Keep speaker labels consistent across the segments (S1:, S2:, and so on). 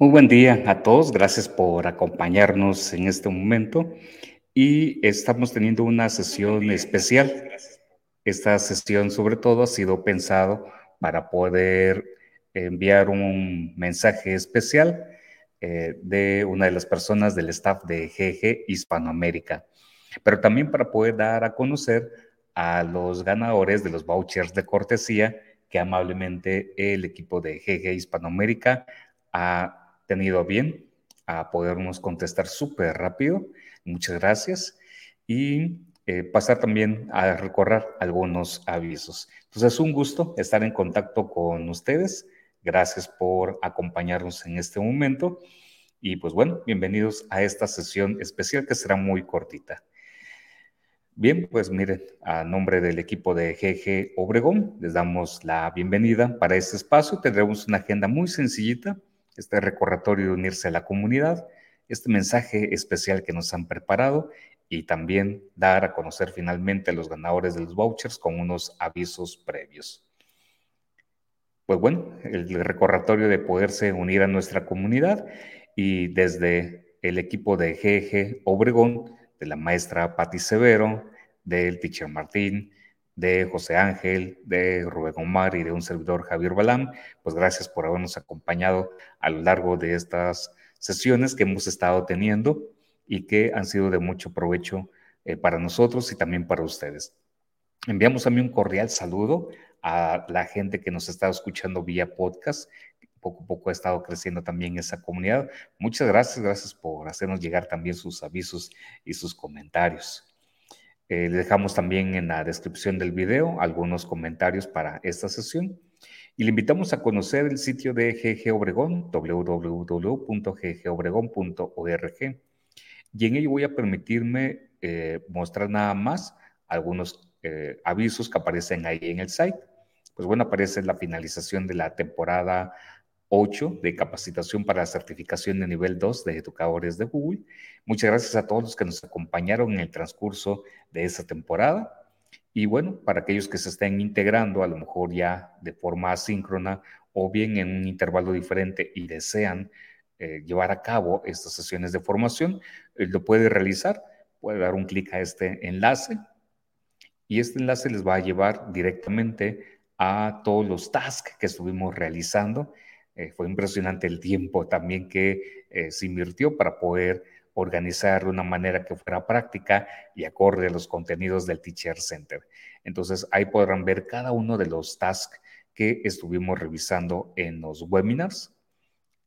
S1: Muy buen día a todos, gracias por acompañarnos en este momento. Y estamos teniendo una sesión especial. Esta sesión sobre todo ha sido pensado para poder enviar un mensaje especial eh, de una de las personas del staff de GG Hispanoamérica, pero también para poder dar a conocer a los ganadores de los vouchers de cortesía que amablemente el equipo de GG Hispanoamérica ha tenido bien a podernos contestar súper rápido. Muchas gracias. Y eh, pasar también a recorrer algunos avisos. Entonces, es un gusto estar en contacto con ustedes. Gracias por acompañarnos en este momento. Y pues bueno, bienvenidos a esta sesión especial que será muy cortita. Bien, pues miren, a nombre del equipo de GG Obregón, les damos la bienvenida para este espacio. Tendremos una agenda muy sencillita este recordatorio de unirse a la comunidad, este mensaje especial que nos han preparado y también dar a conocer finalmente a los ganadores de los vouchers con unos avisos previos. Pues bueno, el recordatorio de poderse unir a nuestra comunidad y desde el equipo de GG Obregón, de la maestra Patti Severo, del teacher Martín, de José Ángel, de Rubén Omar y de un servidor Javier Balam. Pues gracias por habernos acompañado a lo largo de estas sesiones que hemos estado teniendo y que han sido de mucho provecho eh, para nosotros y también para ustedes. Enviamos mí un cordial saludo a la gente que nos está escuchando vía podcast. Poco a poco ha estado creciendo también esa comunidad. Muchas gracias, gracias por hacernos llegar también sus avisos y sus comentarios. Eh, dejamos también en la descripción del video algunos comentarios para esta sesión y le invitamos a conocer el sitio de GG Obregón, www.ggobregón.org. Y en ello voy a permitirme eh, mostrar nada más algunos eh, avisos que aparecen ahí en el site. Pues bueno, aparece la finalización de la temporada 8 de capacitación para la certificación de nivel 2 de educadores de Google. Muchas gracias a todos los que nos acompañaron en el transcurso de esa temporada. Y bueno, para aquellos que se estén integrando, a lo mejor ya de forma asíncrona o bien en un intervalo diferente y desean eh, llevar a cabo estas sesiones de formación, eh, lo puede realizar. Puede dar un clic a este enlace y este enlace les va a llevar directamente a todos los tasks que estuvimos realizando eh, fue impresionante el tiempo también que eh, se invirtió para poder organizar de una manera que fuera práctica y acorde a los contenidos del Teacher Center. Entonces ahí podrán ver cada uno de los tasks que estuvimos revisando en los webinars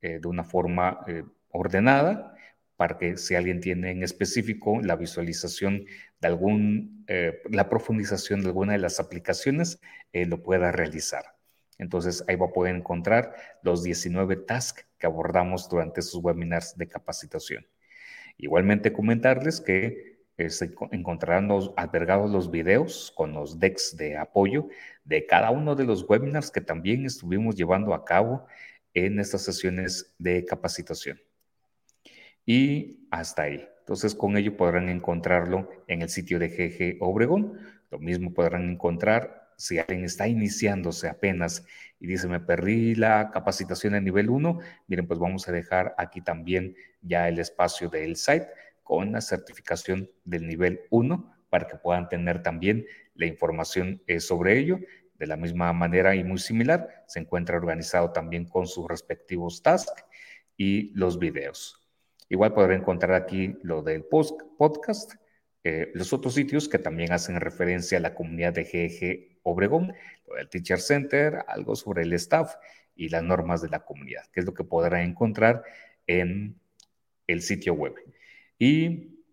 S1: eh, de una forma ordenada para que si alguien tiene en específico la visualización de algún, la profundización de alguna de las aplicaciones, lo pueda realizar. Entonces ahí va a poder encontrar los 19 tasks que abordamos durante esos webinars de capacitación. Igualmente comentarles que eh, se encontrarán albergados los videos con los decks de apoyo de cada uno de los webinars que también estuvimos llevando a cabo en estas sesiones de capacitación. Y hasta ahí. Entonces, con ello podrán encontrarlo en el sitio de GG Obregón. Lo mismo podrán encontrar si alguien está iniciándose apenas y dice, me perdí la capacitación de nivel 1, miren, pues vamos a dejar aquí también ya el espacio del site con la certificación del nivel 1 para que puedan tener también la información eh, sobre ello. De la misma manera y muy similar, se encuentra organizado también con sus respectivos tasks y los videos. Igual podrán encontrar aquí lo del podcast, eh, los otros sitios que también hacen referencia a la comunidad de GG Obregón, el Teacher Center, algo sobre el staff y las normas de la comunidad, que es lo que podrán encontrar en el sitio web. Y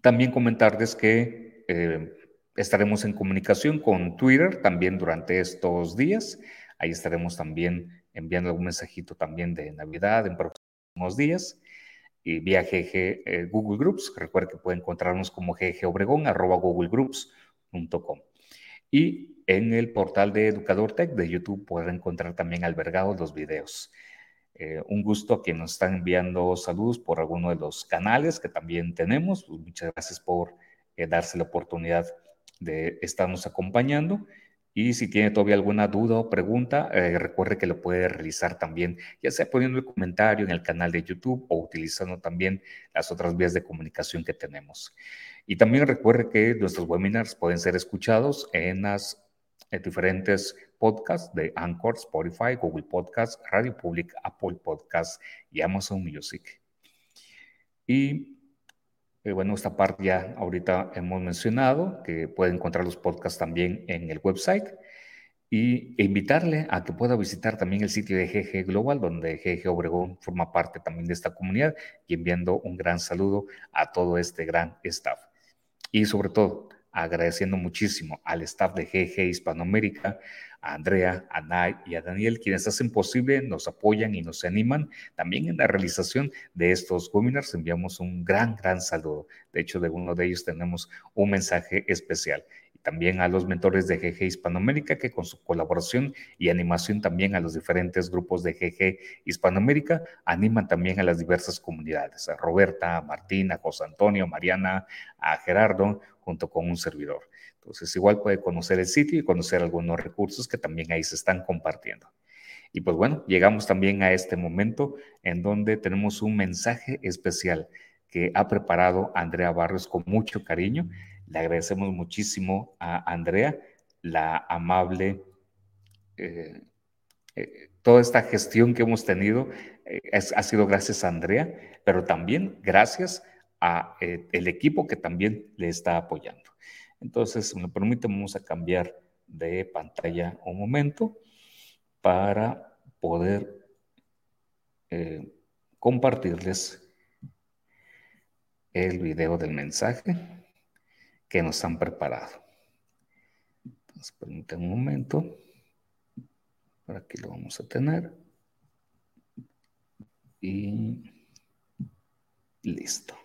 S1: también comentarles que eh, estaremos en comunicación con Twitter también durante estos días. Ahí estaremos también enviando algún mensajito también de Navidad en próximos días. Y vía GG eh, Google Groups. Recuerden que pueden encontrarnos como GG Obregón, arroba googlegroups.com. Y en el portal de Educador Tech de YouTube podrán encontrar también albergados los videos. Eh, un gusto a quienes nos están enviando saludos por alguno de los canales que también tenemos. Pues muchas gracias por eh, darse la oportunidad de estarnos acompañando. Y si tiene todavía alguna duda o pregunta, eh, recuerde que lo puede realizar también, ya sea poniendo el comentario en el canal de YouTube o utilizando también las otras vías de comunicación que tenemos. Y también recuerde que nuestros webinars pueden ser escuchados en las diferentes podcasts de Anchor, Spotify, Google Podcasts, Radio Public, Apple Podcasts y Amazon Music. Y eh, bueno, esta parte ya ahorita hemos mencionado que puede encontrar los podcasts también en el website y e invitarle a que pueda visitar también el sitio de GG Global, donde GG Obregón forma parte también de esta comunidad y enviando un gran saludo a todo este gran staff. Y sobre todo, agradeciendo muchísimo al staff de GG Hispanoamérica, a Andrea, a Nay y a Daniel, quienes hacen posible, nos apoyan y nos animan también en la realización de estos webinars. Enviamos un gran, gran saludo. De hecho, de uno de ellos tenemos un mensaje especial. También a los mentores de GG Hispanoamérica, que con su colaboración y animación también a los diferentes grupos de GG Hispanoamérica, animan también a las diversas comunidades, a Roberta, a Martina, a José Antonio, Mariana, a Gerardo, junto con un servidor. Entonces, igual puede conocer el sitio y conocer algunos recursos que también ahí se están compartiendo. Y pues bueno, llegamos también a este momento en donde tenemos un mensaje especial que ha preparado Andrea Barrios con mucho cariño. Le agradecemos muchísimo a Andrea la amable, eh, eh, toda esta gestión que hemos tenido eh, ha sido gracias a Andrea, pero también gracias a el equipo que también le está apoyando. Entonces, si me permite, vamos a cambiar de pantalla un momento para poder eh, compartirles el video del mensaje que nos han preparado. Entonces, permítanme un momento. Por aquí lo vamos a tener. Y listo.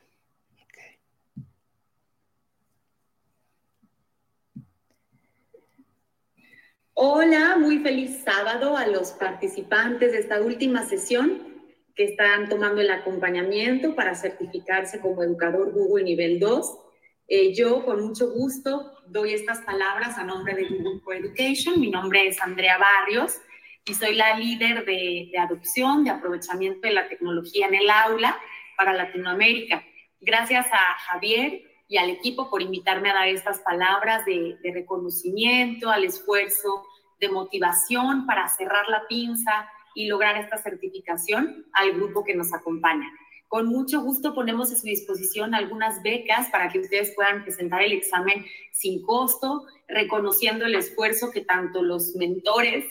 S2: Hola, muy feliz sábado a los participantes de esta última sesión que están tomando el acompañamiento para certificarse como educador Google nivel 2. Eh, yo con mucho gusto doy estas palabras a nombre de Google for Education. Mi nombre es Andrea Barrios y soy la líder de, de adopción, de aprovechamiento de la tecnología en el aula para Latinoamérica. Gracias a Javier y al equipo por invitarme a dar estas palabras de, de reconocimiento, al esfuerzo de motivación para cerrar la pinza y lograr esta certificación al grupo que nos acompaña. Con mucho gusto ponemos a su disposición algunas becas para que ustedes puedan presentar el examen sin costo, reconociendo el esfuerzo que tanto los mentores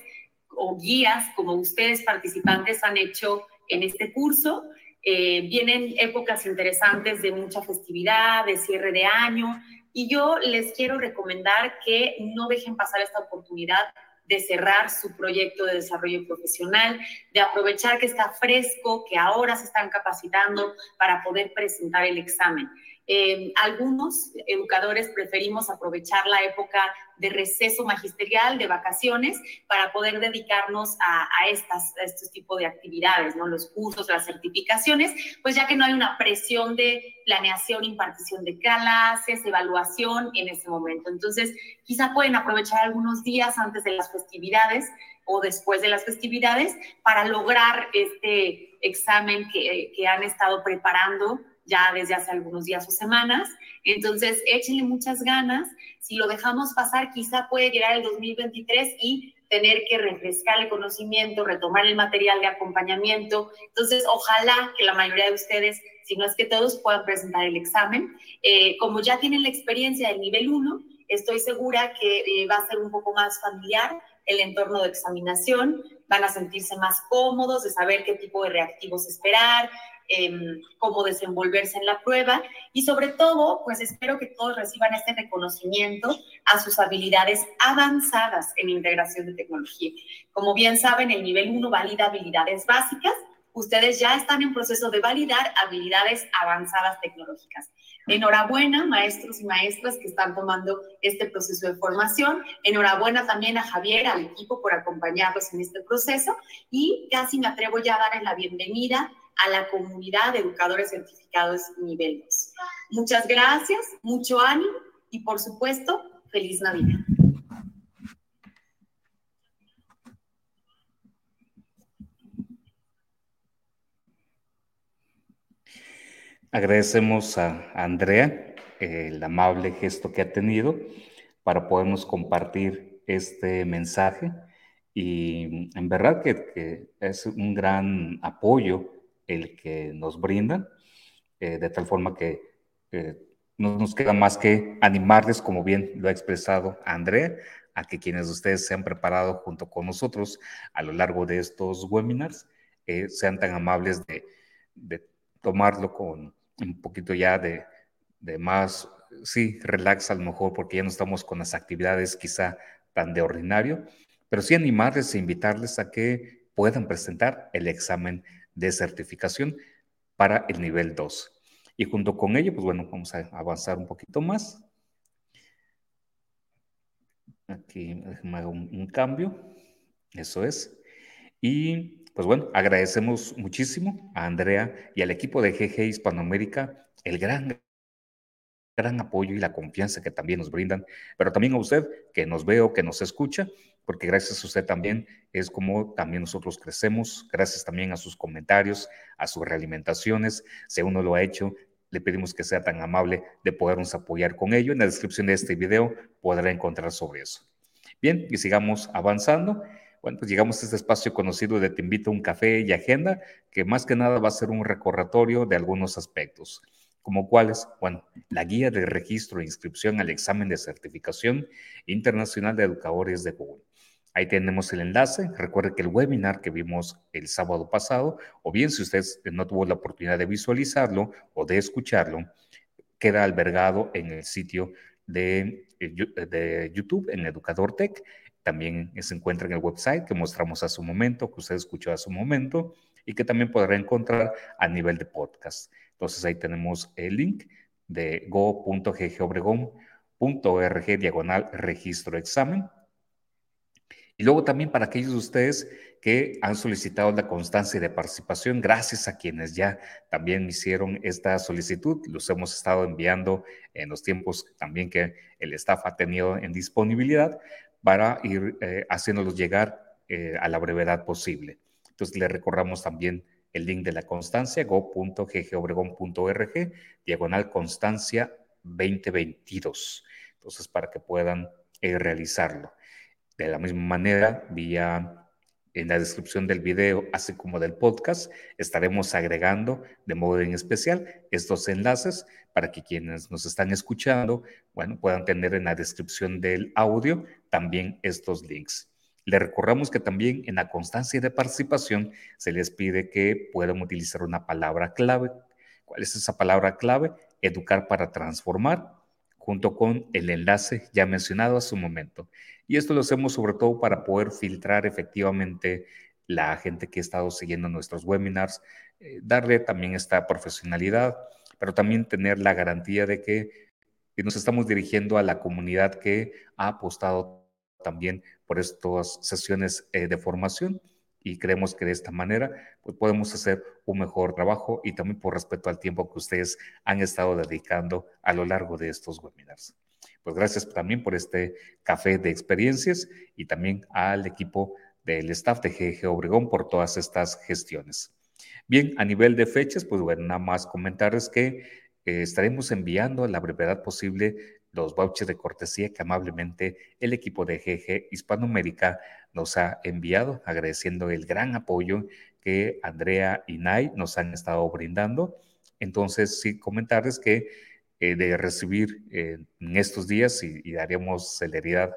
S2: o guías como ustedes participantes han hecho en este curso. Eh, vienen épocas interesantes de mucha festividad, de cierre de año, y yo les quiero recomendar que no dejen pasar esta oportunidad de cerrar su proyecto de desarrollo profesional, de aprovechar que está fresco, que ahora se están capacitando para poder presentar el examen. Eh, algunos educadores preferimos aprovechar la época de receso magisterial, de vacaciones, para poder dedicarnos a, estas, estos tipos de actividades, ¿no? los cursos, las certificaciones, pues ya que no hay una presión de planeación, impartición de clases, evaluación en ese momento. Entonces, quizá pueden aprovechar algunos días antes de las festividades o después de las festividades para lograr este examen que, que han estado preparando ya desde hace algunos días o semanas. Entonces, échenle muchas ganas. Si lo dejamos pasar, quizá puede llegar el 2023 y tener que refrescar el conocimiento, retomar el material de acompañamiento. Entonces, ojalá que la mayoría de ustedes, si no es que todos, puedan presentar el examen. Eh, como ya tienen la experiencia del nivel 1, estoy segura que eh, va a ser un poco más familiar el entorno de examinación, van a sentirse más cómodos de saber qué tipo de reactivos esperar, Em, cómo desenvolverse en la prueba y sobre todo, pues espero que todos reciban este reconocimiento a sus habilidades avanzadas en integración de tecnología. Como bien saben, el nivel 1 valida habilidades básicas. Ustedes ya están en proceso de validar habilidades avanzadas tecnológicas. Enhorabuena, maestros y maestras que están tomando este proceso de formación. Enhorabuena también a Javier, al equipo, por acompañarlos en este proceso. Y casi me atrevo ya a darles la bienvenida a la comunidad de educadores certificados nivel 2. Muchas gracias, mucho ánimo y por supuesto, feliz Navidad.
S1: Agradecemos a Andrea el amable gesto que ha tenido para podernos compartir este mensaje y en verdad que es un gran apoyo el que nos brinda, eh, de tal forma que eh, no nos queda más que animarles, como bien lo ha expresado Andrea, a que quienes de ustedes se han preparado junto con nosotros a lo largo de estos webinars eh, sean tan amables de, de tomarlo con un poquito ya de, de más, sí, relax a lo mejor, porque ya no estamos con las actividades quizá tan de ordinario, pero sí animarles e invitarles a que puedan presentar el examen de certificación para el nivel 2. Y junto con ello, pues bueno, vamos a avanzar un poquito más. Aquí hago un, un cambio. Eso es. Y pues bueno, agradecemos muchísimo a Andrea y al equipo de GG Hispanoamérica el gran, gran apoyo y la confianza que también nos brindan, pero también a usted que nos ve o que nos escucha, porque gracias a usted también es como también nosotros crecemos, gracias también a sus comentarios, a sus realimentaciones, si uno lo ha hecho, le pedimos que sea tan amable de podernos apoyar con ello. En la descripción de este video podrá encontrar sobre eso. Bien, y sigamos avanzando. Bueno, pues llegamos a este espacio conocido de Te invito a un café y agenda, que más que nada va a ser un recordatorio de algunos aspectos, como cuáles, bueno, la guía de registro e inscripción al examen de certificación internacional de educadores de Google. Ahí tenemos el enlace. Recuerde que el webinar que vimos el sábado pasado, o bien si usted no tuvo la oportunidad de visualizarlo o de escucharlo, queda albergado en el sitio de, eh, de YouTube, en Educador Tech. También se encuentra en el website que mostramos a su momento, que usted escuchó a su momento y que también podrá encontrar a nivel de podcast. Entonces ahí tenemos el link de go.ggobregón.org diagonal registro examen. Y luego también para aquellos de ustedes que han solicitado la constancia de participación, gracias a quienes ya también hicieron esta solicitud, los hemos estado enviando en los tiempos también que el staff ha tenido en disponibilidad para ir eh, haciéndolos llegar eh, a la brevedad posible. Entonces le recordamos también el link de la constancia, go.ggobregón.org, diagonal constancia 2022. Entonces, para que puedan eh, realizarlo. De la misma manera, vía en la descripción del video, así como del podcast, estaremos agregando de modo en especial estos enlaces para que quienes nos están escuchando, bueno, puedan tener en la descripción del audio también estos links. Le recordamos que también en la constancia de participación se les pide que puedan utilizar una palabra clave. ¿Cuál es esa palabra clave? Educar para transformar, junto con el enlace ya mencionado a su momento. Y esto lo hacemos sobre todo para poder filtrar efectivamente la gente que ha estado siguiendo nuestros webinars, eh, darle también esta profesionalidad, pero también tener la garantía de que nos estamos dirigiendo a la comunidad que ha apostado también por estas sesiones eh, de formación y creemos que de esta manera pues, podemos hacer un mejor trabajo y también por respeto al tiempo que ustedes han estado dedicando a lo largo de estos webinars. Pues gracias también por este café de experiencias y también al equipo del staff de GG Obregón por todas estas gestiones. Bien, a nivel de fechas, pues bueno, nada más comentarles que eh, estaremos enviando a la brevedad posible los vouchers de cortesía que amablemente el equipo de GG Hispanoamérica nos ha enviado, agradeciendo el gran apoyo que Andrea y Nay nos han estado brindando. Entonces, sí, comentarles que eh, de recibir eh, en estos días y, daremos celeridad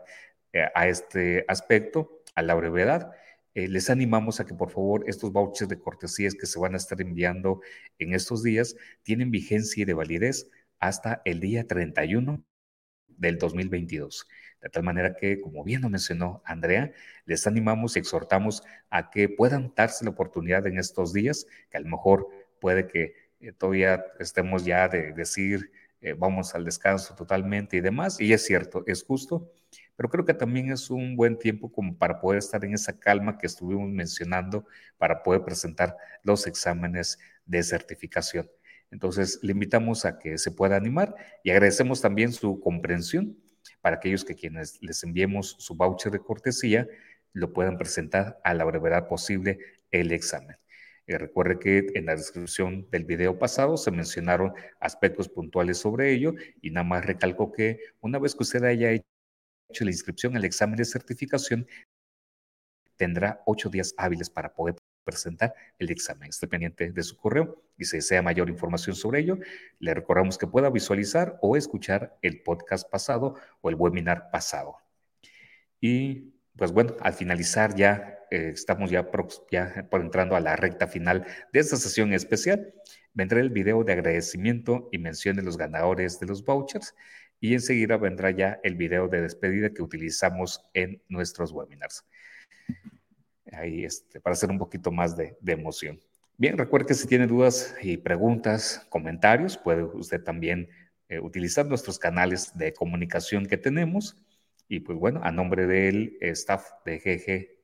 S1: eh, a este aspecto, a la brevedad. les animamos a que por favor estos vouchers de cortesías que se van a estar enviando en estos días tienen vigencia y de validez hasta el día 31 del 2022. De tal manera que, como bien lo mencionó Andrea, les animamos y exhortamos a que puedan darse la oportunidad en estos días, que a lo mejor puede que todavía estemos ya de decir eh, vamos al descanso totalmente y demás, y es cierto, es justo, pero creo que también es un buen tiempo como para poder estar en esa calma que estuvimos mencionando para poder presentar los exámenes de certificación. Entonces, le invitamos a que se pueda animar y agradecemos también su comprensión para aquellos que quienes les enviemos su voucher de cortesía lo puedan presentar a la brevedad posible el examen. Eh, recuerde que en la descripción del video pasado se mencionaron aspectos puntuales sobre ello y nada más recalco que una vez que usted haya hecho la inscripción al examen de certificación, tendrá ocho días hábiles para poder presentar el examen. Esté pendiente de su correo y si desea mayor información sobre ello, le recordamos que pueda visualizar o escuchar el podcast pasado o el webinar pasado. Y pues bueno, al finalizar ya, eh, estamos ya, ya por entrando a la recta final de esta sesión especial, vendrá el video de agradecimiento y mención de los ganadores de los vouchers y enseguida vendrá ya el video de despedida que utilizamos en nuestros webinars ahí este, para hacer un poquito más de, emoción. Bien, recuerde que si tiene dudas y preguntas, comentarios, puede usted también eh, utilizar nuestros canales de comunicación que tenemos. Y pues bueno, a nombre del staff de GG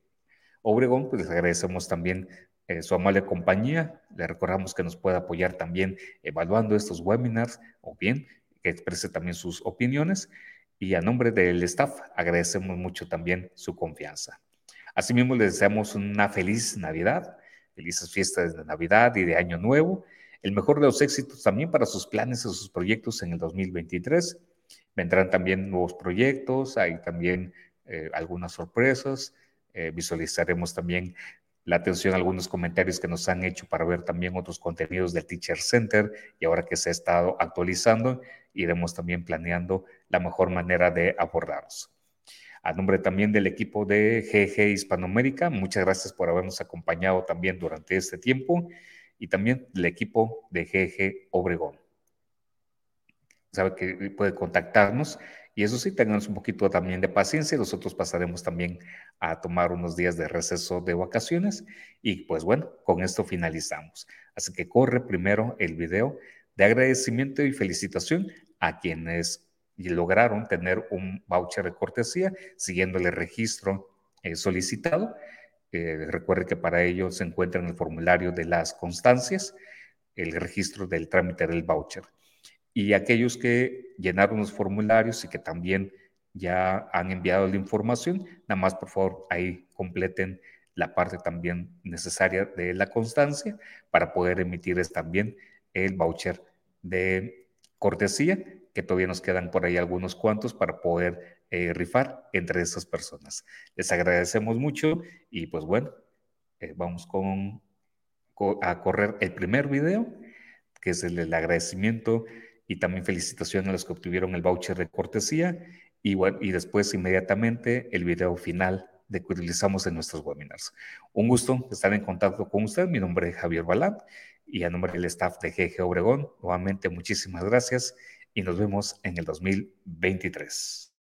S1: Obregón, pues les agradecemos también eh, su amable compañía. Le recordamos que nos puede apoyar también evaluando estos webinars o bien que exprese también sus opiniones. Y a nombre del staff agradecemos mucho también su confianza. Asimismo, les deseamos una feliz Navidad, felices fiestas de Navidad y de Año Nuevo, el mejor de los éxitos también para sus planes y sus proyectos en el 2023. Vendrán también nuevos proyectos, hay también eh, algunas sorpresas, eh, visualizaremos también la atención a algunos comentarios que nos han hecho para ver también otros contenidos del Teacher Center y ahora que se ha estado actualizando, iremos también planeando la mejor manera de abordarlos. A nombre también del equipo de GG Hispanoamérica, muchas gracias por habernos acompañado también durante este tiempo y también del equipo de GG Obregón. Sabe que puede contactarnos y eso sí, tenganos un poquito también de paciencia. Nosotros pasaremos también a tomar unos días de receso de vacaciones y pues bueno, con esto finalizamos. Así que corre primero el video de agradecimiento y felicitación a quienes y lograron tener un voucher de cortesía siguiendo el registro eh, solicitado. Eh, recuerde que para ello se encuentra en el formulario de las constancias el registro del trámite del voucher. Y aquellos que llenaron los formularios y que también ya han enviado la información, nada más por favor ahí completen la parte también necesaria de la constancia para poder emitirles también el voucher de cortesía que todavía nos quedan por ahí algunos cuantos para poder eh, rifar entre esas personas. Les agradecemos mucho y pues bueno, eh, vamos con, a correr el primer video, que es el agradecimiento y también felicitación a los que obtuvieron el voucher de cortesía y después inmediatamente el video final de que utilizamos en nuestros webinars. Un gusto estar en contacto con usted. Mi nombre es Javier Balán y a nombre del staff de GG Obregón, nuevamente muchísimas gracias y nos vemos en el 2023.